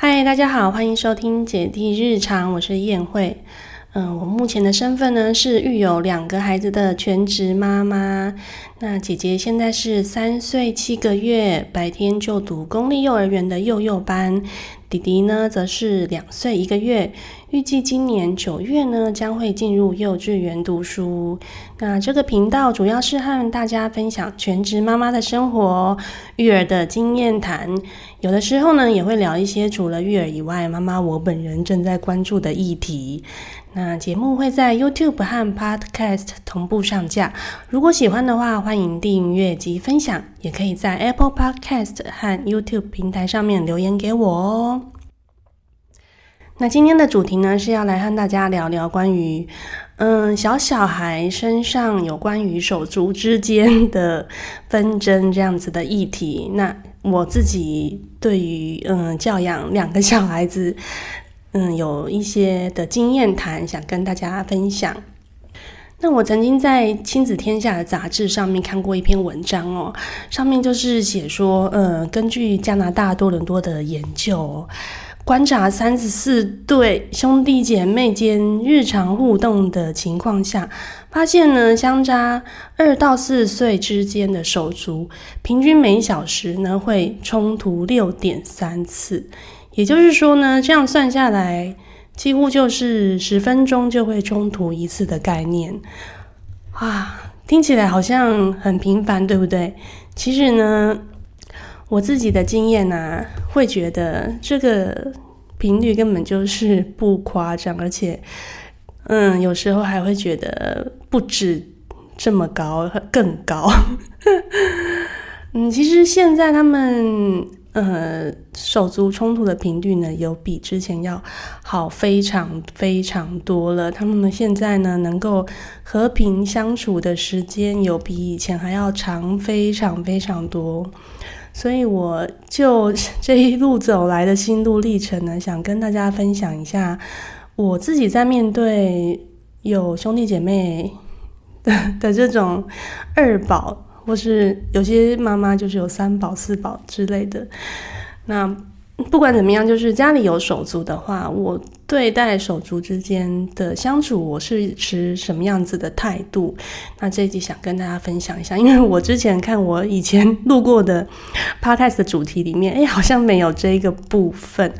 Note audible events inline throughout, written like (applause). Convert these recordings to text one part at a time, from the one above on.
嗨，大家好，欢迎收听姐弟日常，我是燕慧。嗯，我目前的身份呢是育有两个孩子的全职妈妈。那姐姐现在是三岁七个月，白天就读公立幼儿园的幼幼班。弟弟呢则是两岁一个月，预计今年九月呢将会进入幼稚园读书。那这个频道主要是和大家分享全职妈妈的生活、育儿的经验谈，有的时候呢也会聊一些除了育儿以外，妈妈我本人正在关注的议题。那节目会在 YouTube 和 Podcast 同步上架。如果喜欢的话，欢迎订阅及分享，也可以在 Apple Podcast 和 YouTube 平台上面留言给我哦。那今天的主题呢，是要来和大家聊聊关于嗯小小孩身上有关于手足之间的纷争这样子的议题。那我自己对于嗯教养两个小孩子。嗯，有一些的经验谈想跟大家分享。那我曾经在《亲子天下》的杂志上面看过一篇文章哦，上面就是写说，呃，根据加拿大多伦多的研究，观察三十四对兄弟姐妹间日常互动的情况下，发现呢，相差二到四岁之间的手足，平均每小时呢会冲突六点三次。也就是说呢，这样算下来，几乎就是十分钟就会冲突一次的概念啊！听起来好像很频繁，对不对？其实呢，我自己的经验呢，会觉得这个频率根本就是不夸张，而且，嗯，有时候还会觉得不止这么高，更高。(laughs) 嗯，其实现在他们。呃，手足冲突的频率呢，有比之前要好非常非常多了。他们现在呢，能够和平相处的时间，有比以前还要长非常非常多。所以，我就这一路走来的心路历程呢，想跟大家分享一下我自己在面对有兄弟姐妹的的这种二宝。或是有些妈妈就是有三宝四宝之类的，那不管怎么样，就是家里有手足的话，我对待手足之间的相处，我是持什么样子的态度？那这一集想跟大家分享一下，因为我之前看我以前录过的 (laughs) podcast 的主题里面，哎，好像没有这一个部分。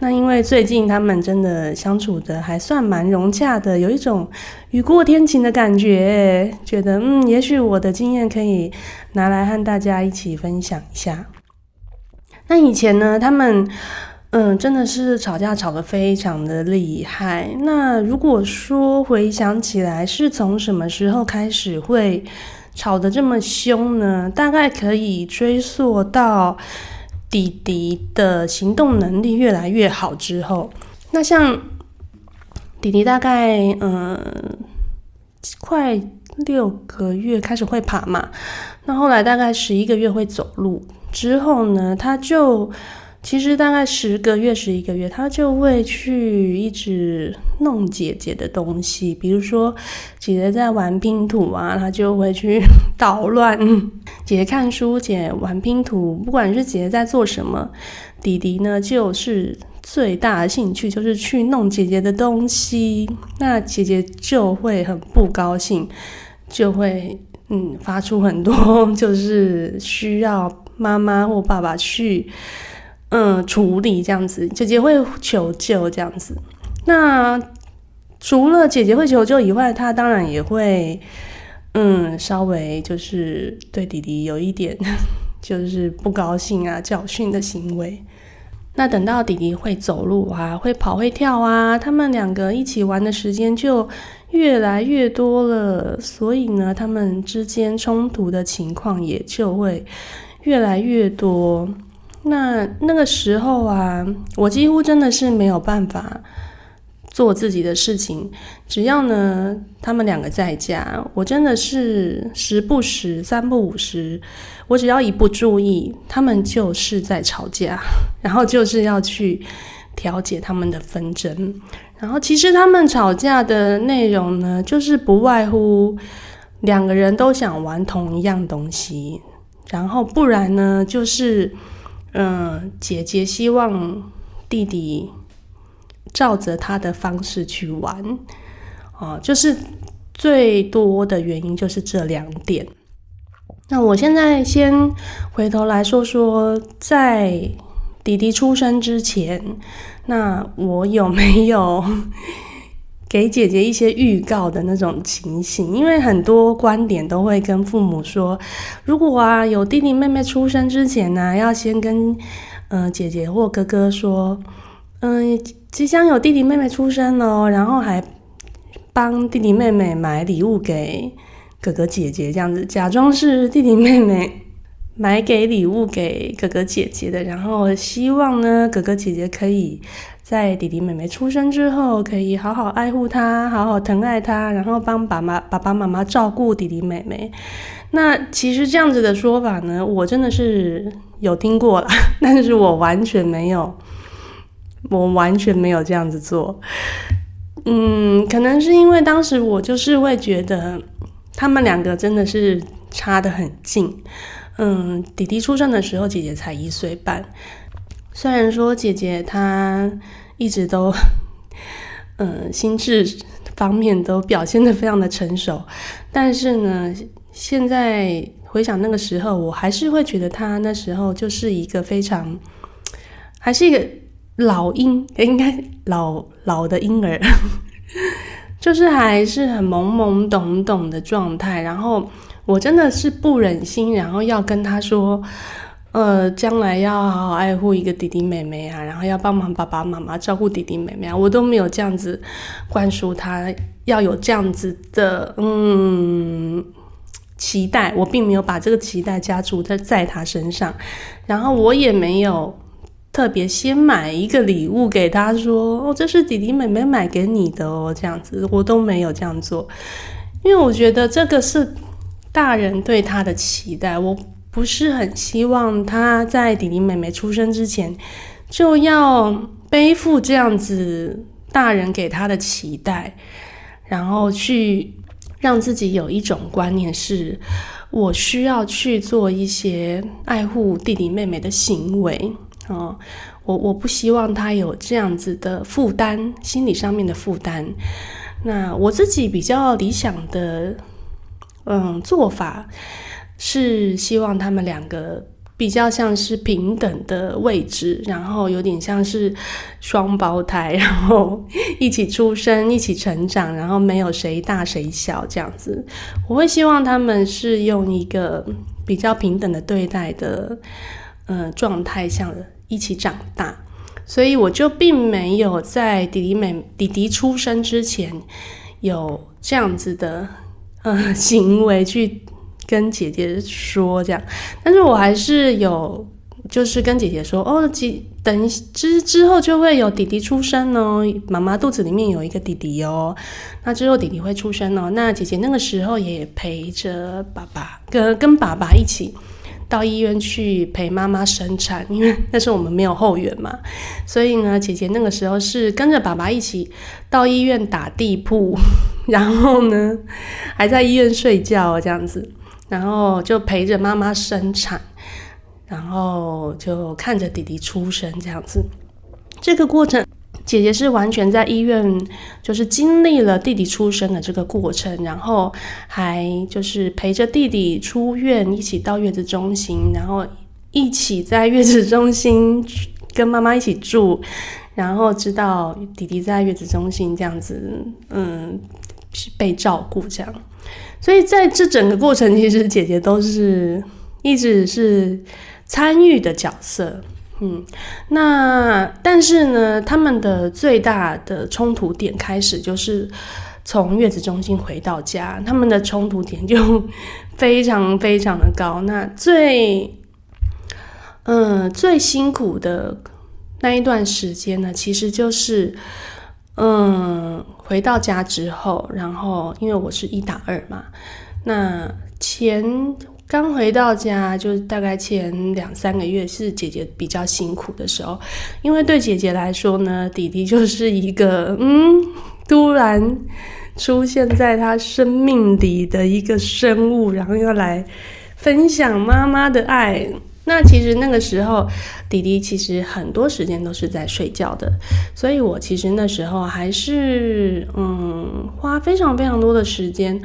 那因为最近他们真的相处的还算蛮融洽的，有一种。雨过天晴的感觉，觉得嗯，也许我的经验可以拿来和大家一起分享一下。那以前呢，他们嗯，真的是吵架吵得非常的厉害。那如果说回想起来，是从什么时候开始会吵得这么凶呢？大概可以追溯到弟弟的行动能力越来越好之后。那像。弟弟大概嗯，快六个月开始会爬嘛，那后来大概十一个月会走路之后呢，他就其实大概十个月、十一个月，他就会去一直弄姐姐的东西，比如说姐姐在玩拼图啊，他就会去捣乱；姐姐看书，姐玩拼图，不管是姐姐在做什么，弟弟呢就是。最大的兴趣就是去弄姐姐的东西，那姐姐就会很不高兴，就会嗯发出很多就是需要妈妈或爸爸去嗯处理这样子，姐姐会求救这样子。那除了姐姐会求救以外，她当然也会嗯稍微就是对弟弟有一点 (laughs) 就是不高兴啊教训的行为。那等到弟弟会走路啊，会跑会跳啊，他们两个一起玩的时间就越来越多了，所以呢，他们之间冲突的情况也就会越来越多。那那个时候啊，我几乎真的是没有办法。做自己的事情，只要呢，他们两个在家，我真的是时不时、三不五时，我只要一不注意，他们就是在吵架，(laughs) 然后就是要去调解他们的纷争。然后其实他们吵架的内容呢，就是不外乎两个人都想玩同一样东西，然后不然呢，就是嗯，姐姐希望。弟弟照着他的方式去玩，哦，就是最多的原因就是这两点。那我现在先回头来说说，在弟弟出生之前，那我有没有？给姐姐一些预告的那种情形，因为很多观点都会跟父母说，如果啊有弟弟妹妹出生之前呢，要先跟嗯姐姐或哥哥说，嗯即将有弟弟妹妹出生了，然后还帮弟弟妹妹买礼物给哥哥姐姐，这样子假装是弟弟妹妹买给礼物给哥哥姐姐的，然后希望呢哥哥姐姐可以。在弟弟妹妹出生之后，可以好好爱护他，好好疼爱他，然后帮爸妈、爸爸妈妈照顾弟弟妹妹。那其实这样子的说法呢，我真的是有听过了，(laughs) 但是我完全没有，我完全没有这样子做。嗯，可能是因为当时我就是会觉得他们两个真的是差得很近。嗯，弟弟出生的时候，姐姐才一岁半。虽然说姐姐她一直都，(laughs) 嗯，心智方面都表现的非常的成熟，但是呢，现在回想那个时候，我还是会觉得她那时候就是一个非常，还是一个老婴，应该老老的婴儿，(laughs) 就是还是很懵懵懂懂的状态。然后我真的是不忍心，然后要跟她说。呃，将来要好好爱护一个弟弟妹妹啊，然后要帮忙爸爸妈妈照顾弟弟妹妹啊，我都没有这样子灌输他要有这样子的嗯期待，我并没有把这个期待加注在在他身上，然后我也没有特别先买一个礼物给他说哦，这是弟弟妹妹买给你的哦，这样子我都没有这样做，因为我觉得这个是大人对他的期待，我。不是很希望他在弟弟妹妹出生之前就要背负这样子大人给他的期待，然后去让自己有一种观念是，我需要去做一些爱护弟弟妹妹的行为啊，我我不希望他有这样子的负担，心理上面的负担。那我自己比较理想的嗯做法。是希望他们两个比较像是平等的位置，然后有点像是双胞胎，然后一起出生、一起成长，然后没有谁大谁小这样子。我会希望他们是用一个比较平等的对待的，呃，状态，像一起长大。所以我就并没有在弟弟妹弟弟出生之前有这样子的呃行为去。跟姐姐说这样，但是我还是有，就是跟姐姐说哦，几等之之后就会有弟弟出生哦，妈妈肚子里面有一个弟弟哦，那之后弟弟会出生哦，那姐姐那个时候也陪着爸爸，跟跟爸爸一起到医院去陪妈妈生产，因为那时候我们没有后援嘛，所以呢，姐姐那个时候是跟着爸爸一起到医院打地铺，然后呢还在医院睡觉这样子。然后就陪着妈妈生产，然后就看着弟弟出生这样子。这个过程，姐姐是完全在医院，就是经历了弟弟出生的这个过程，然后还就是陪着弟弟出院，一起到月子中心，然后一起在月子中心跟妈妈一起住，然后知道弟弟在月子中心这样子，嗯，被照顾这样。所以在这整个过程，其实姐姐都是一直是参与的角色，嗯，那但是呢，他们的最大的冲突点开始就是从月子中心回到家，他们的冲突点就非常非常的高。那最嗯最辛苦的那一段时间呢，其实就是嗯。回到家之后，然后因为我是一打二嘛，那前刚回到家，就大概前两三个月是姐姐比较辛苦的时候，因为对姐姐来说呢，弟弟就是一个 (laughs) 嗯，突然出现在她生命里的一个生物，然后要来分享妈妈的爱，那其实那个时候，弟弟其实很多时间都是在睡觉的，所以我其实那时候还是嗯花非常非常多的时间，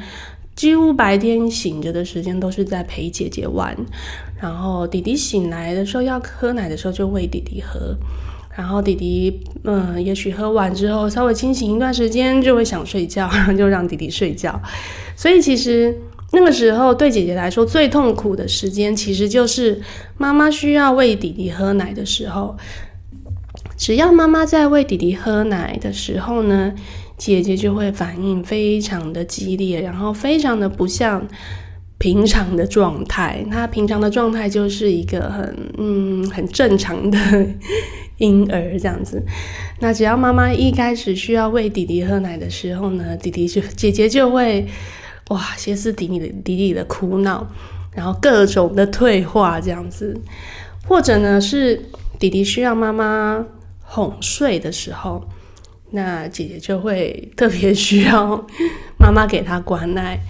几乎白天醒着的时间都是在陪姐姐玩，然后弟弟醒来的时候要喝奶的时候就喂弟弟喝，然后弟弟嗯也许喝完之后稍微清醒一段时间就会想睡觉，然后就让弟弟睡觉，所以其实。那个时候对姐姐来说最痛苦的时间，其实就是妈妈需要喂弟弟喝奶的时候。只要妈妈在喂弟弟喝奶的时候呢，姐姐就会反应非常的激烈，然后非常的不像平常的状态。她平常的状态就是一个很嗯很正常的婴儿这样子。那只要妈妈一开始需要喂弟弟喝奶的时候呢，弟弟就姐姐就会。哇，歇斯底里的底里的哭闹，然后各种的退化这样子，或者呢是弟弟需要妈妈哄睡的时候，那姐姐就会特别需要妈妈给他关爱。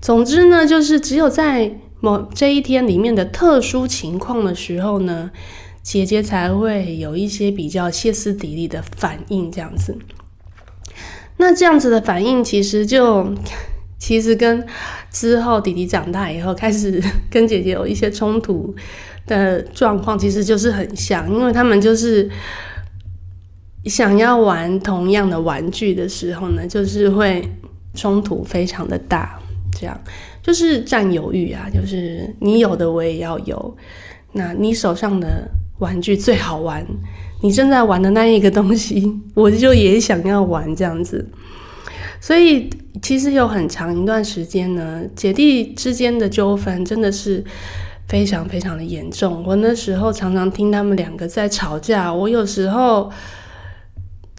总之呢，就是只有在某这一天里面的特殊情况的时候呢，姐姐才会有一些比较歇斯底里的反应这样子。那这样子的反应其实就。其实跟之后弟弟长大以后开始 (laughs) 跟姐姐有一些冲突的状况，其实就是很像，因为他们就是想要玩同样的玩具的时候呢，就是会冲突非常的大，这样就是占有欲啊，就是你有的我也要有，那你手上的玩具最好玩，你正在玩的那一个东西，我就也想要玩这样子。所以其实有很长一段时间呢，姐弟之间的纠纷真的是非常非常的严重。我那时候常常听他们两个在吵架，我有时候，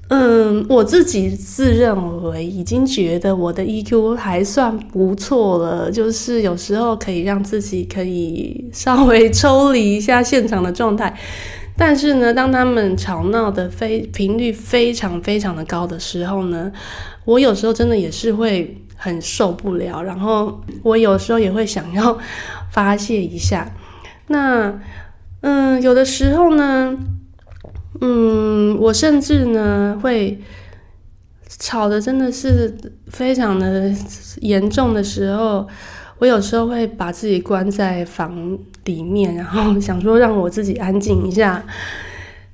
嗯，我自己自认为已经觉得我的 EQ 还算不错了，就是有时候可以让自己可以稍微抽离一下现场的状态。但是呢，当他们吵闹的非频率非常非常的高的时候呢，我有时候真的也是会很受不了，然后我有时候也会想要发泄一下。那嗯，有的时候呢，嗯，我甚至呢会吵的真的是非常的严重的时候。我有时候会把自己关在房里面，然后 (laughs) 想说让我自己安静一下。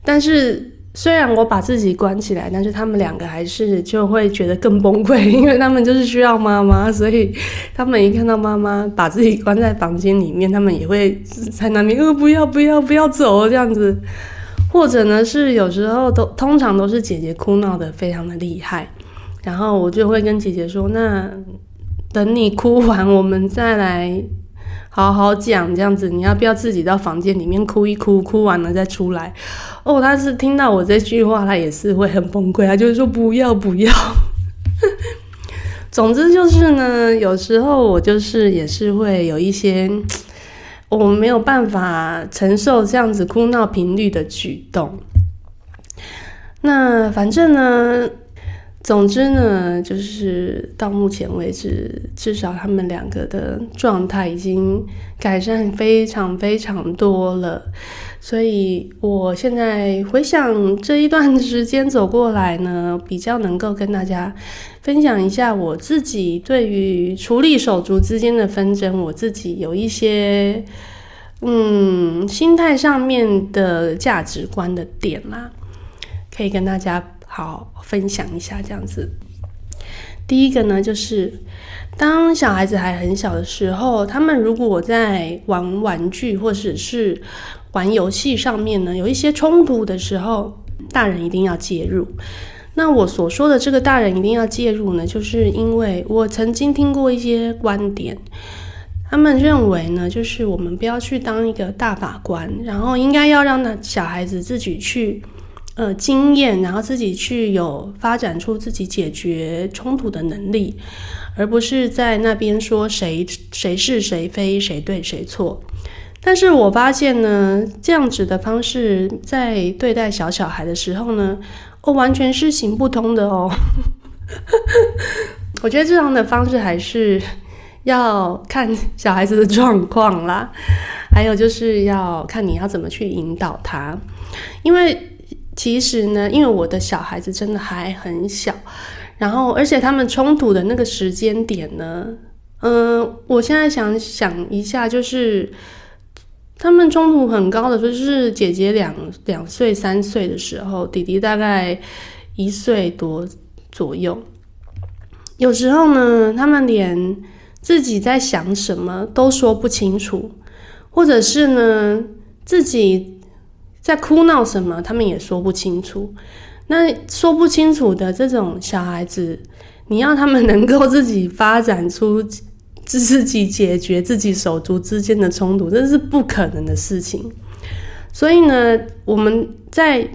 但是虽然我把自己关起来，但是他们两个还是就会觉得更崩溃，因为他们就是需要妈妈，所以他们一看到妈妈把自己关在房间里面，他们也会在那边呃不要不要不要走这样子。或者呢是有时候都通常都是姐姐哭闹的非常的厉害，然后我就会跟姐姐说那。等你哭完，我们再来好好讲。这样子，你要不要自己到房间里面哭一哭？哭完了再出来。哦，他是听到我这句话，他也是会很崩溃。他就是说不要不要。(laughs) 总之就是呢，有时候我就是也是会有一些我没有办法承受这样子哭闹频率的举动。那反正呢。总之呢，就是到目前为止，至少他们两个的状态已经改善非常非常多了。所以我现在回想这一段时间走过来呢，比较能够跟大家分享一下我自己对于处理手足之间的纷争，我自己有一些嗯心态上面的价值观的点啦，可以跟大家。好，分享一下这样子。第一个呢，就是当小孩子还很小的时候，他们如果在玩玩具或者是玩游戏上面呢，有一些冲突的时候，大人一定要介入。那我所说的这个大人一定要介入呢，就是因为我曾经听过一些观点，他们认为呢，就是我们不要去当一个大法官，然后应该要让那小孩子自己去。呃，经验，然后自己去有发展出自己解决冲突的能力，而不是在那边说谁谁是谁非，谁对谁错。但是我发现呢，这样子的方式在对待小小孩的时候呢，哦，完全是行不通的哦。(laughs) 我觉得这样的方式还是要看小孩子的状况啦。还有就是要看你要怎么去引导他，因为其实呢，因为我的小孩子真的还很小，然后而且他们冲突的那个时间点呢，嗯，我现在想想一下，就是他们冲突很高的时候，就是姐姐两两岁三岁的时候，弟弟大概一岁多左右，有时候呢，他们连自己在想什么都说不清楚。或者是呢，自己在哭闹什么，他们也说不清楚。那说不清楚的这种小孩子，你要他们能够自己发展出 (laughs) 自己解决自己手足之间的冲突，这是不可能的事情。所以呢，我们在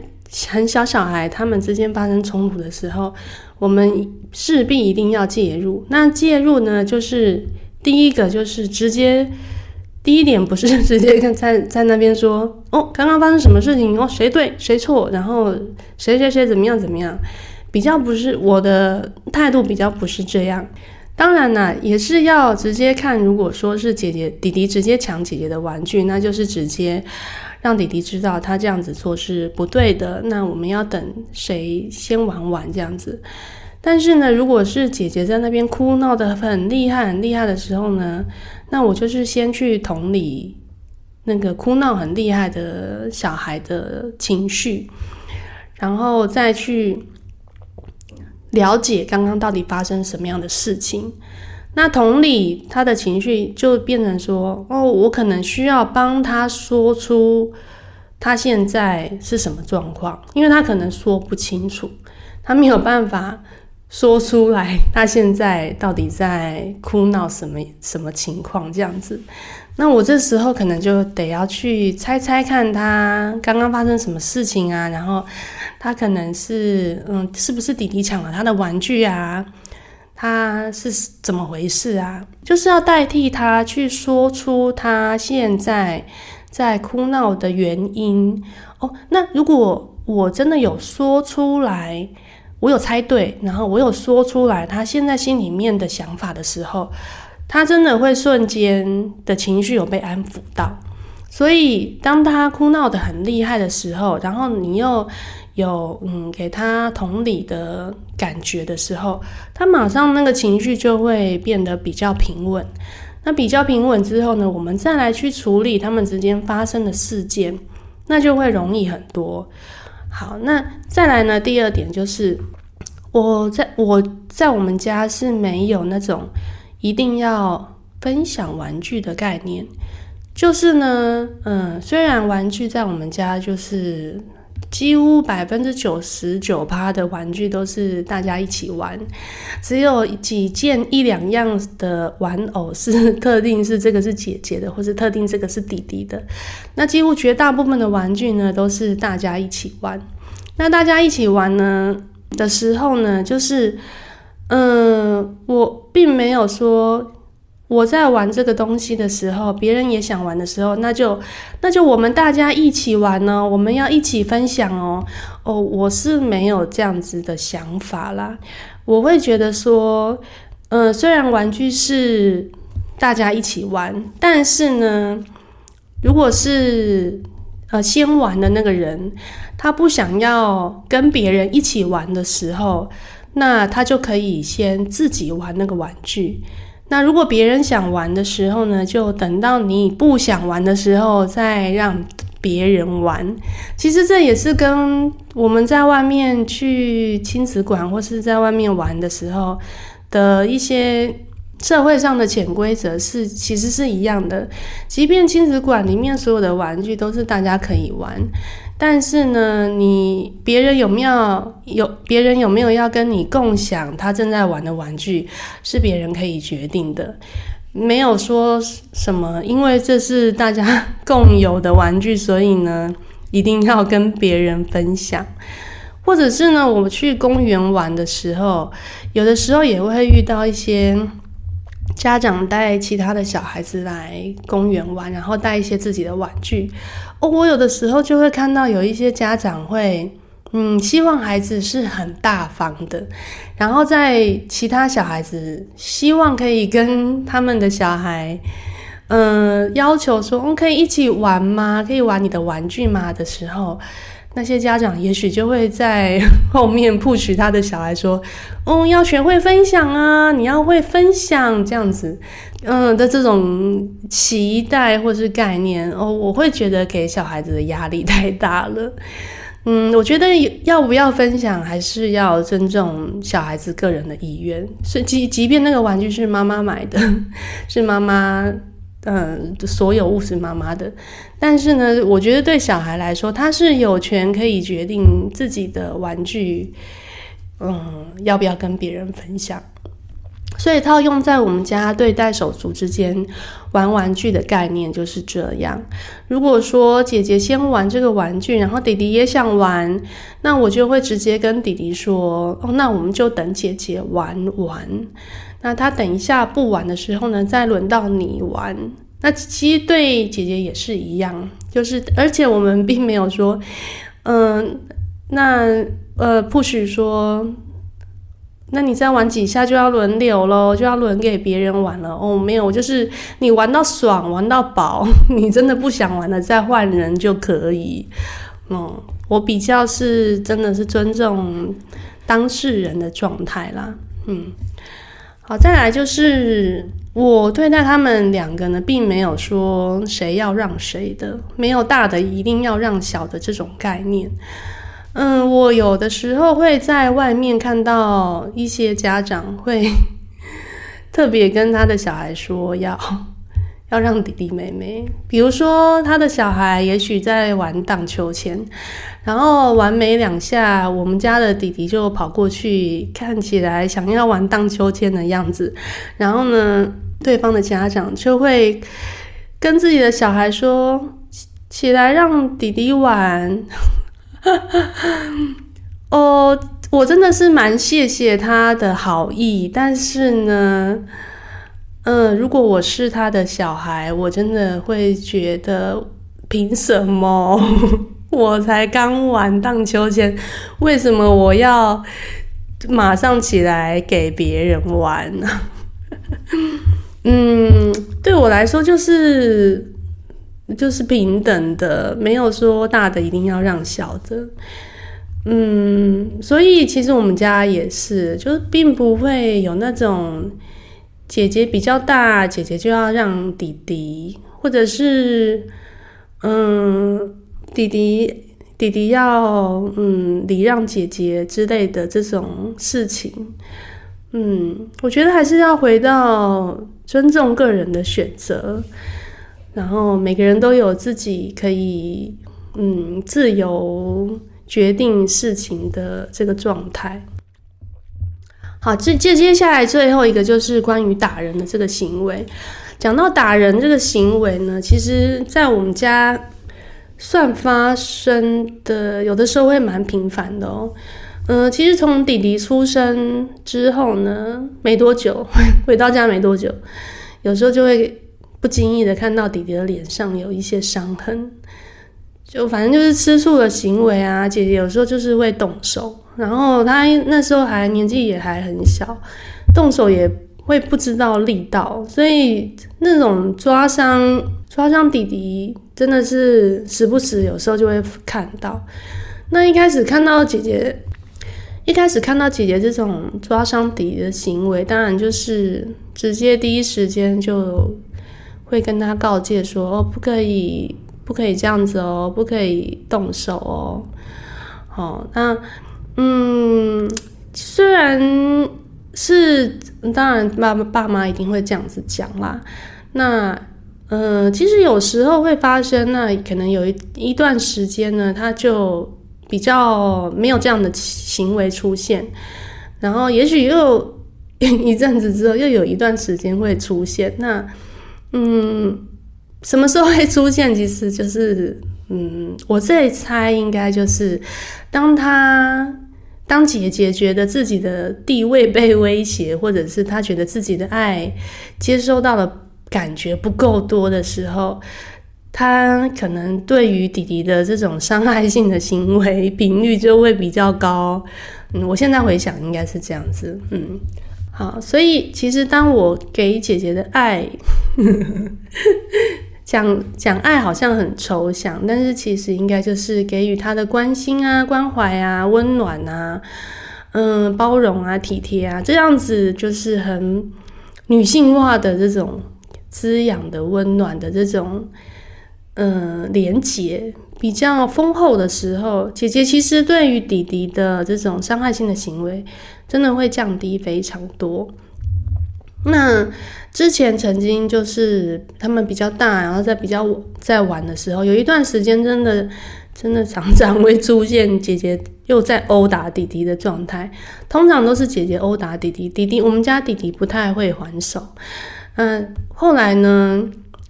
很小小孩他们之间发生冲突的时候，我们势必一定要介入。那介入呢，就是第一个就是直接。第一点不是直接跟 (laughs) 在在那边说哦，刚刚发生什么事情哦，谁对谁错，然后谁谁谁怎么样怎么样，比较不是我的态度比较不是这样。当然啦，也是要直接看，如果说是姐姐弟弟直接抢姐姐的玩具，那就是直接让弟弟知道他这样子做是不对的。那我们要等谁先玩完这样子。但是呢，如果是姐姐在那边哭闹的很厉害、很厉害的时候呢，那我就是先去同理那个哭闹很厉害的小孩的情绪，然后再去了解刚刚到底发生什么样的事情。那同理他的情绪就变成说：“哦，我可能需要帮他说出他现在是什么状况，因为他可能说不清楚，他没有办法。”说出来，他现在到底在哭闹什么什么情况？这样子，那我这时候可能就得要去猜猜看他刚刚发生什么事情啊？然后他可能是嗯，是不是弟弟抢了他的玩具啊？他是怎么回事啊？就是要代替他去说出他现在在哭闹的原因哦。那如果我真的有说出来。我有猜对，然后我有说出来，他现在心里面的想法的时候，他真的会瞬间的情绪有被安抚到。所以当他哭闹的很厉害的时候，然后你又有嗯给他同理的感觉的时候，他马上那个情绪就会变得比较平稳。那比较平稳之后呢，我们再来去处理他们之间发生的事件，那就会容易很多。好，那再来呢？第二点就是，我在我在我们家是没有那种一定要分享玩具的概念。就是呢，嗯，虽然玩具在我们家就是。几乎百分之九十九趴的玩具都是大家一起玩，只有几件一两样的玩偶是特定是这个是姐姐的，或是特定这个是弟弟的。那几乎绝大部分的玩具呢，都是大家一起玩。那大家一起玩呢的时候呢，就是，嗯，我并没有说。我在玩这个东西的时候，别人也想玩的时候，那就那就我们大家一起玩呢，我们要一起分享哦。哦，我是没有这样子的想法啦。我会觉得说，呃，虽然玩具是大家一起玩，但是呢，如果是呃先玩的那个人，他不想要跟别人一起玩的时候，那他就可以先自己玩那个玩具。那如果别人想玩的时候呢，就等到你不想玩的时候再让别人玩。其实这也是跟我们在外面去亲子馆或是在外面玩的时候的一些社会上的潜规则是其实是一样的。即便亲子馆里面所有的玩具都是大家可以玩。但是呢，你别人有没有有别人有没有要跟你共享他正在玩的玩具，是别人可以决定的，没有说什么，因为这是大家共有的玩具，所以呢，(laughs) 一定要跟别人分享，或者是呢，我们去公园玩的时候，有的时候也会遇到一些。家长带其他的小孩子来公园玩，然后带一些自己的玩具。哦，我有的时候就会看到有一些家长会，嗯，希望孩子是很大方的，然后在其他小孩子希望可以跟他们的小孩，嗯，要求说，嗯，可以一起玩吗？可以玩你的玩具吗？的时候，那些家长也许就会在 (laughs) 后面 push 他的小孩说，嗯，要学会分享啊，你要会分享这样子，嗯的这种期待或是概念哦，我会觉得给小孩子的压力太大了。(laughs) 嗯，我觉得要不要分享，还是要尊重小孩子个人的意愿。所以，即即便那个玩具是妈妈买的，(laughs) 是妈妈，嗯，所有物是妈妈的，但是呢，我觉得对小孩来说，他是有权可以决定自己的玩具，嗯，要不要跟别人分享。所以套用在我们家对待手足之间玩玩具的概念就是这样。如果说姐姐先玩这个玩具，然后弟弟也想玩，那我就会直接跟弟弟说：“哦，那我们就等姐姐玩完。那他等一下不玩的时候呢，再轮到你玩。那其实对姐姐也是一样，就是而且我们并没有说，嗯，那呃，不许说。”那你再玩几下就要轮流喽，就要轮给别人玩了哦。没有，就是你玩到爽，玩到饱，(laughs) 你真的不想玩了，再换人就可以。嗯，我比较是真的是尊重当事人的状态啦。嗯，好，再来就是我对待他们两个呢，并没有说谁要让谁的，没有大的一定要让小的这种概念。嗯，我有的时候会在外面看到一些家长会 (laughs) 特别跟他的小孩说要要让弟弟妹妹，比如说他的小孩也许在玩荡秋千，然后玩没两下，我们家的弟弟就跑过去，看起来想要玩荡秋千的样子，然后呢，对方的家长就会跟自己的小孩说起来让弟弟玩。(laughs) 哦，我真的是蛮谢谢他的好意，但是呢，嗯，如果我是他的小孩，我真的会觉得，凭什么我才刚玩荡秋千，为什么我要马上起来给别人玩呢？(laughs) 嗯，对我来说就是。就是平等的，没有说大的一定要让小的。嗯，所以其实我们家也是，就是并不会有那种姐姐比较大，姐姐就要让弟弟，或者是嗯弟弟弟弟要嗯礼让姐姐之类的这种事情。嗯，我觉得还是要回到尊重个人的选择。然后每个人都有自己可以嗯自由决定事情的这个状态。好，接接接下来最后一个就是关于打人的这个行为。讲到打人这个行为呢，其实在我们家算发生的，有的时候会蛮频繁的哦。嗯，其实从弟弟出生之后呢，没多久 (laughs) 回到家没多久，有时候就会。不经意的看到弟弟的脸上有一些伤痕，就反正就是吃醋的行为啊。姐姐有时候就是会动手，然后他那时候还年纪也还很小，动手也会不知道力道，所以那种抓伤抓伤弟弟真的是时不时有时候就会看到。那一开始看到姐姐，一开始看到姐姐这种抓伤弟弟的行为，当然就是直接第一时间就。会跟他告诫说：“哦，不可以，不可以这样子哦，不可以动手哦。”好，那嗯，虽然是当然，爸爸妈一定会这样子讲啦。那嗯，其实有时候会发生，那可能有一一段时间呢，他就比较没有这样的行为出现，然后也许又 (laughs) 一阵子之后，又有一段时间会出现那。嗯，什么时候会出现？其实就是，嗯，我这猜应该就是，当他当姐姐觉得自己的地位被威胁，或者是她觉得自己的爱接收到的感觉不够多的时候，她可能对于弟弟的这种伤害性的行为频率就会比较高。嗯，我现在回想应该是这样子。嗯。好，所以其实当我给姐姐的爱，讲讲爱好像很抽象，但是其实应该就是给予他的关心啊、关怀啊、温暖啊、嗯、包容啊、体贴啊，这样子就是很女性化的这种滋养的、温暖的这种嗯连结比较丰厚的时候，姐姐其实对于弟弟的这种伤害性的行为。真的会降低非常多。那之前曾经就是他们比较大，然后在比较在玩的时候，有一段时间真的真的常常会出现姐姐又在殴打弟弟的状态。通常都是姐姐殴打弟弟，弟弟我们家弟弟不太会还手。嗯，后来呢，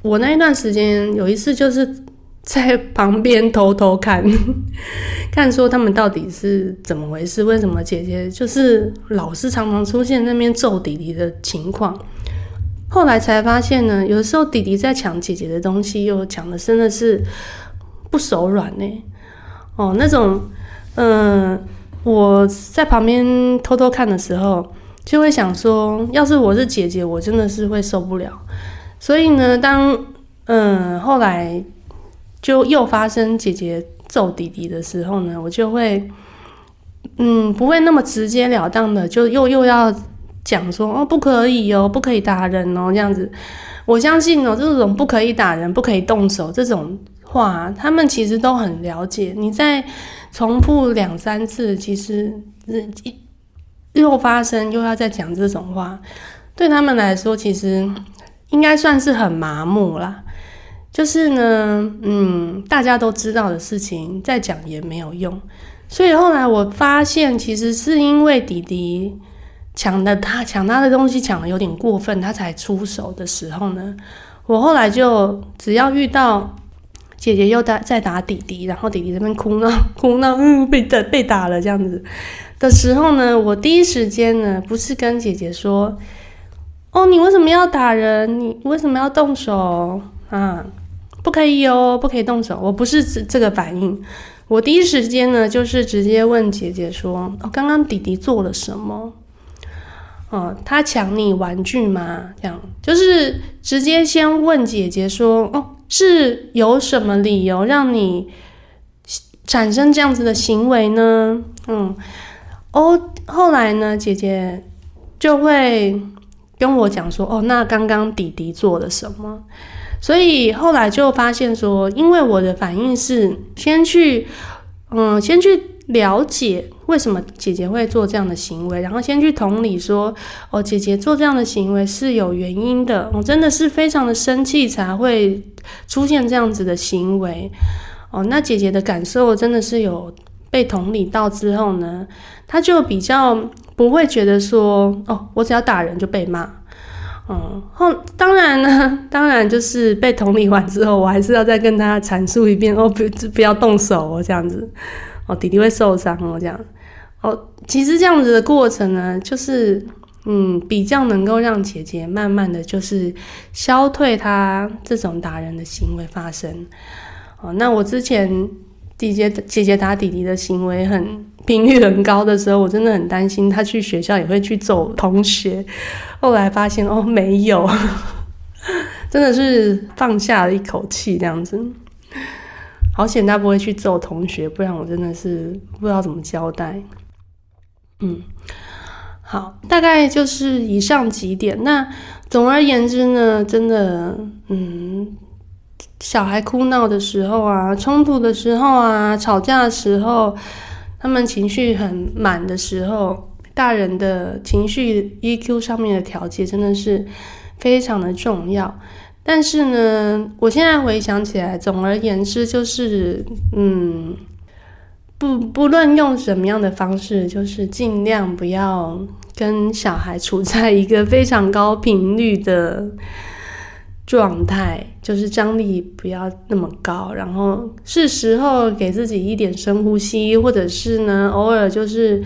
我那一段时间有一次就是。在旁边偷偷看，(laughs) 看说他们到底是怎么回事？为什么姐姐就是老是常常出现那边揍弟弟的情况？后来才发现呢，有时候弟弟在抢姐姐的东西，又抢的真的是不手软呢。哦，那种，嗯，我在旁边偷偷看的时候，就会想说，要是我是姐姐，我真的是会受不了。所以呢，当嗯后来。就又发生姐姐揍弟弟的时候呢，我就会，嗯，不会那么直截了当的，就又又要讲说哦，不可以哦，不可以打人哦，这样子。我相信哦，这种不可以打人、不可以动手这种话，他们其实都很了解。你再重复两三次，其实一又发生又要再讲这种话，对他们来说，其实应该算是很麻木啦。就是呢，嗯，大家都知道的事情，再讲也没有用。所以后来我发现，其实是因为弟弟抢的他抢他的东西抢的有点过分，他才出手的时候呢，我后来就只要遇到姐姐又打在打弟弟，然后弟弟这边哭闹 (laughs) 哭闹，嗯，被打被打了这样子的时候呢，我第一时间呢不是跟姐姐说，哦，你为什么要打人？你为什么要动手啊？不可以哦，不可以动手。我不是这这个反应，我第一时间呢就是直接问姐姐说：“哦，刚刚弟弟做了什么？哦，他抢你玩具吗？这样就是直接先问姐姐说：哦，是有什么理由让你产生这样子的行为呢？嗯，哦，后来呢，姐姐就会跟我讲说：哦，那刚刚弟弟做了什么？”所以后来就发现说，因为我的反应是先去，嗯，先去了解为什么姐姐会做这样的行为，然后先去同理说，哦，姐姐做这样的行为是有原因的，我真的是非常的生气才会出现这样子的行为，哦，那姐姐的感受真的是有被同理到之后呢，她就比较不会觉得说，哦，我只要打人就被骂。嗯，后当然呢，当然就是被同理完之后，我还是要再跟他阐述一遍哦，不不要动手哦，这样子哦，弟弟会受伤哦，这样哦，其实这样子的过程呢，就是嗯，比较能够让姐姐慢慢的就是消退他这种打人的行为发生哦。那我之前姐姐姐姐打弟弟的行为很。频率很高的时候，我真的很担心他去学校也会去揍同学。后来发现哦，没有，(laughs) 真的是放下了一口气，这样子。好险他不会去揍同学，不然我真的是不知道怎么交代。嗯，好，大概就是以上几点。那总而言之呢，真的，嗯，小孩哭闹的时候啊，冲突的时候啊，吵架的时候。他们情绪很满的时候，大人的情绪 EQ 上面的调节真的是非常的重要。但是呢，我现在回想起来，总而言之就是，嗯，不不论用什么样的方式，就是尽量不要跟小孩处在一个非常高频率的。状态就是张力不要那么高，然后是时候给自己一点深呼吸，或者是呢，偶尔就是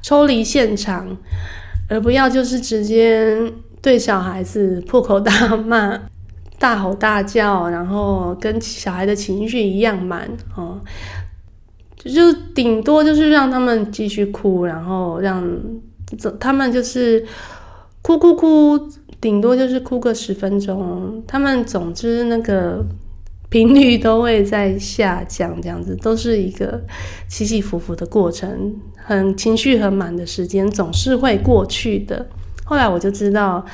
抽离现场，而不要就是直接对小孩子破口大骂、(laughs) 大吼大叫，然后跟小孩的情绪一样满哦，就顶多就是让他们继续哭，然后让他们就是。哭哭哭，顶多就是哭个十分钟。他们总之那个频率都会在下降，这样子都是一个起起伏伏的过程，很情绪很满的时间总是会过去的。后来我就知道，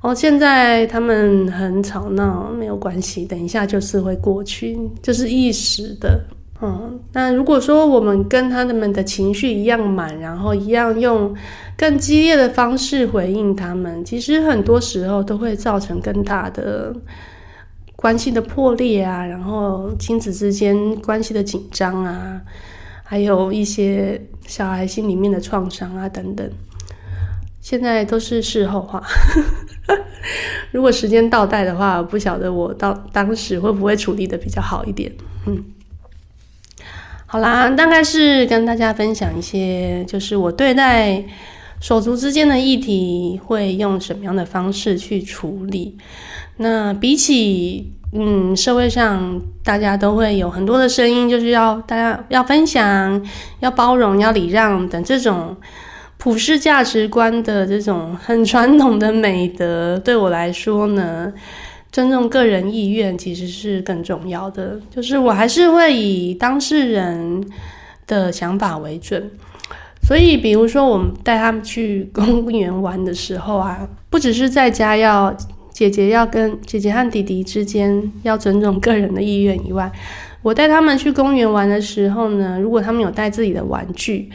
哦，现在他们很吵闹，没有关系，等一下就是会过去，就是一时的。嗯，那如果说我们跟他们的情绪一样满，然后一样用更激烈的方式回应他们，其实很多时候都会造成更大的关系的破裂啊，然后亲子之间关系的紧张啊，还有一些小孩心里面的创伤啊等等。现在都是事后话，(laughs) 如果时间倒带的话，不晓得我到当时会不会处理的比较好一点。嗯，好啦，大概是跟大家分享一些，就是我对待手足之间的议题会用什么样的方式去处理。那比起嗯，社会上大家都会有很多的声音，就是要大家要分享、要包容、要礼让等这种。普世价值观的这种很传统的美德，对我来说呢，尊重个人意愿其实是更重要的。就是我还是会以当事人的想法为准。所以，比如说我们带他们去公园玩的时候啊，不只是在家要姐姐要跟姐姐和弟弟之间要尊重个人的意愿以外，我带他们去公园玩的时候呢，如果他们有带自己的玩具。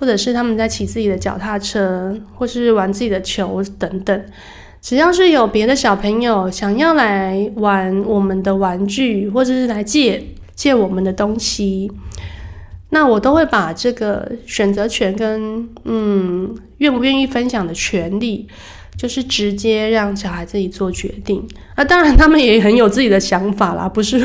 或者是他们在骑自己的脚踏车，或是玩自己的球等等，只要是有别的小朋友想要来玩我们的玩具，或者是来借借我们的东西，那我都会把这个选择权跟嗯愿不愿意分享的权利，就是直接让小孩自己做决定。那当然，他们也很有自己的想法啦，不是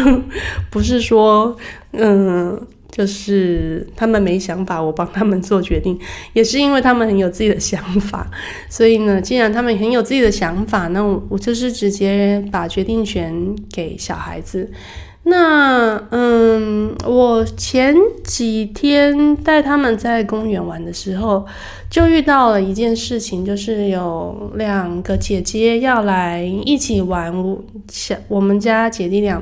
不是说嗯。就是他们没想法，我帮他们做决定，也是因为他们很有自己的想法。所以呢，既然他们很有自己的想法，那我就是直接把决定权给小孩子。那嗯，我前几天带他们在公园玩的时候，就遇到了一件事情，就是有两个姐姐要来一起玩我小我们家姐弟俩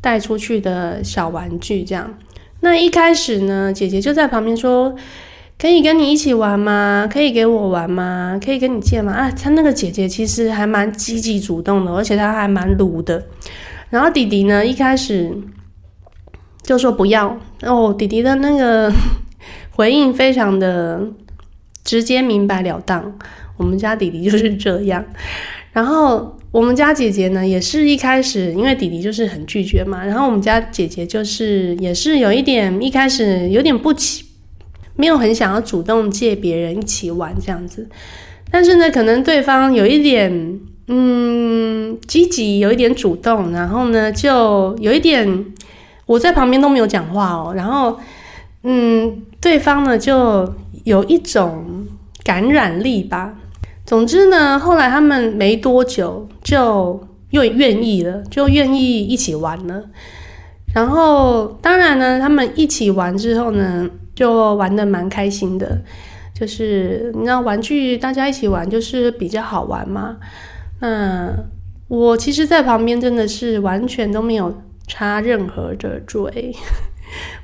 带出去的小玩具，这样。那一开始呢，姐姐就在旁边说：“可以跟你一起玩吗？可以给我玩吗？可以跟你借吗？”啊，她那个姐姐其实还蛮积极主动的，而且她还蛮鲁的。然后弟弟呢，一开始就说不要。哦，弟弟的那个 (laughs) 回应非常的直接、明白了当。我们家弟弟就是这样。然后。我们家姐姐呢，也是一开始，因为弟弟就是很拒绝嘛，然后我们家姐姐就是也是有一点一开始有点不起，没有很想要主动借别人一起玩这样子，但是呢，可能对方有一点嗯积极，有一点主动，然后呢，就有一点我在旁边都没有讲话哦，然后嗯，对方呢就有一种感染力吧。总之呢，后来他们没多久就又愿意了，就愿意一起玩了。然后当然呢，他们一起玩之后呢，就玩的蛮开心的。就是你知道，玩具大家一起玩就是比较好玩嘛。那我其实，在旁边真的是完全都没有插任何的嘴，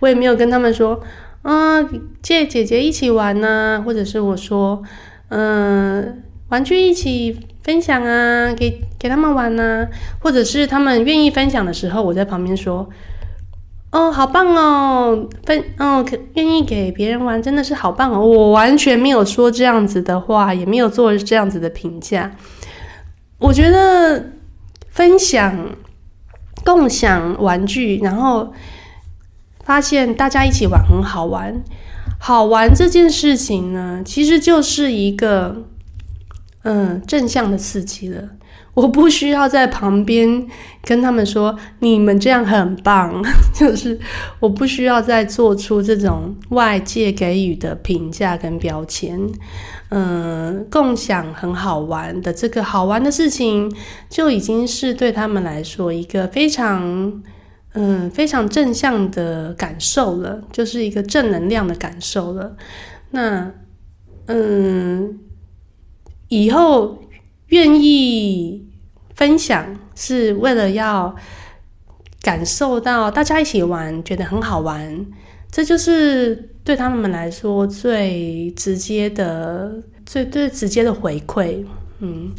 我也没有跟他们说，嗯，借姐姐一起玩呢，或者是我说，嗯。玩具一起分享啊，给给他们玩呐，或者是他们愿意分享的时候，我在旁边说：“哦，好棒哦，分哦，可愿意给别人玩，真的是好棒哦。”我完全没有说这样子的话，也没有做这样子的评价。我觉得分享、共享玩具，然后发现大家一起玩很好玩，好玩这件事情呢，其实就是一个。嗯，正向的刺激了，我不需要在旁边跟他们说你们这样很棒，(laughs) 就是我不需要再做出这种外界给予的评价跟标签。嗯，共享很好玩的这个好玩的事情，就已经是对他们来说一个非常嗯非常正向的感受了，就是一个正能量的感受了。那嗯。以后愿意分享，是为了要感受到大家一起玩，觉得很好玩，这就是对他们来说最直接的、最最直接的回馈。嗯，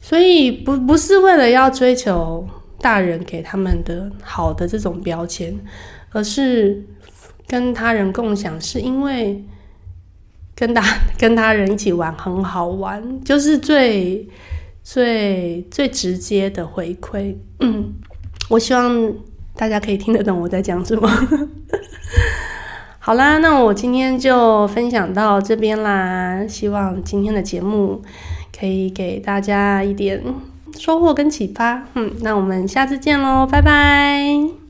所以不不是为了要追求大人给他们的好的这种标签，而是跟他人共享，是因为。跟他 (laughs) 跟他人一起玩很好玩，就是最最最直接的回馈。嗯，我希望大家可以听得懂我在讲什么。(laughs) 好啦，那我今天就分享到这边啦。希望今天的节目可以给大家一点收获跟启发。嗯，那我们下次见喽，拜拜。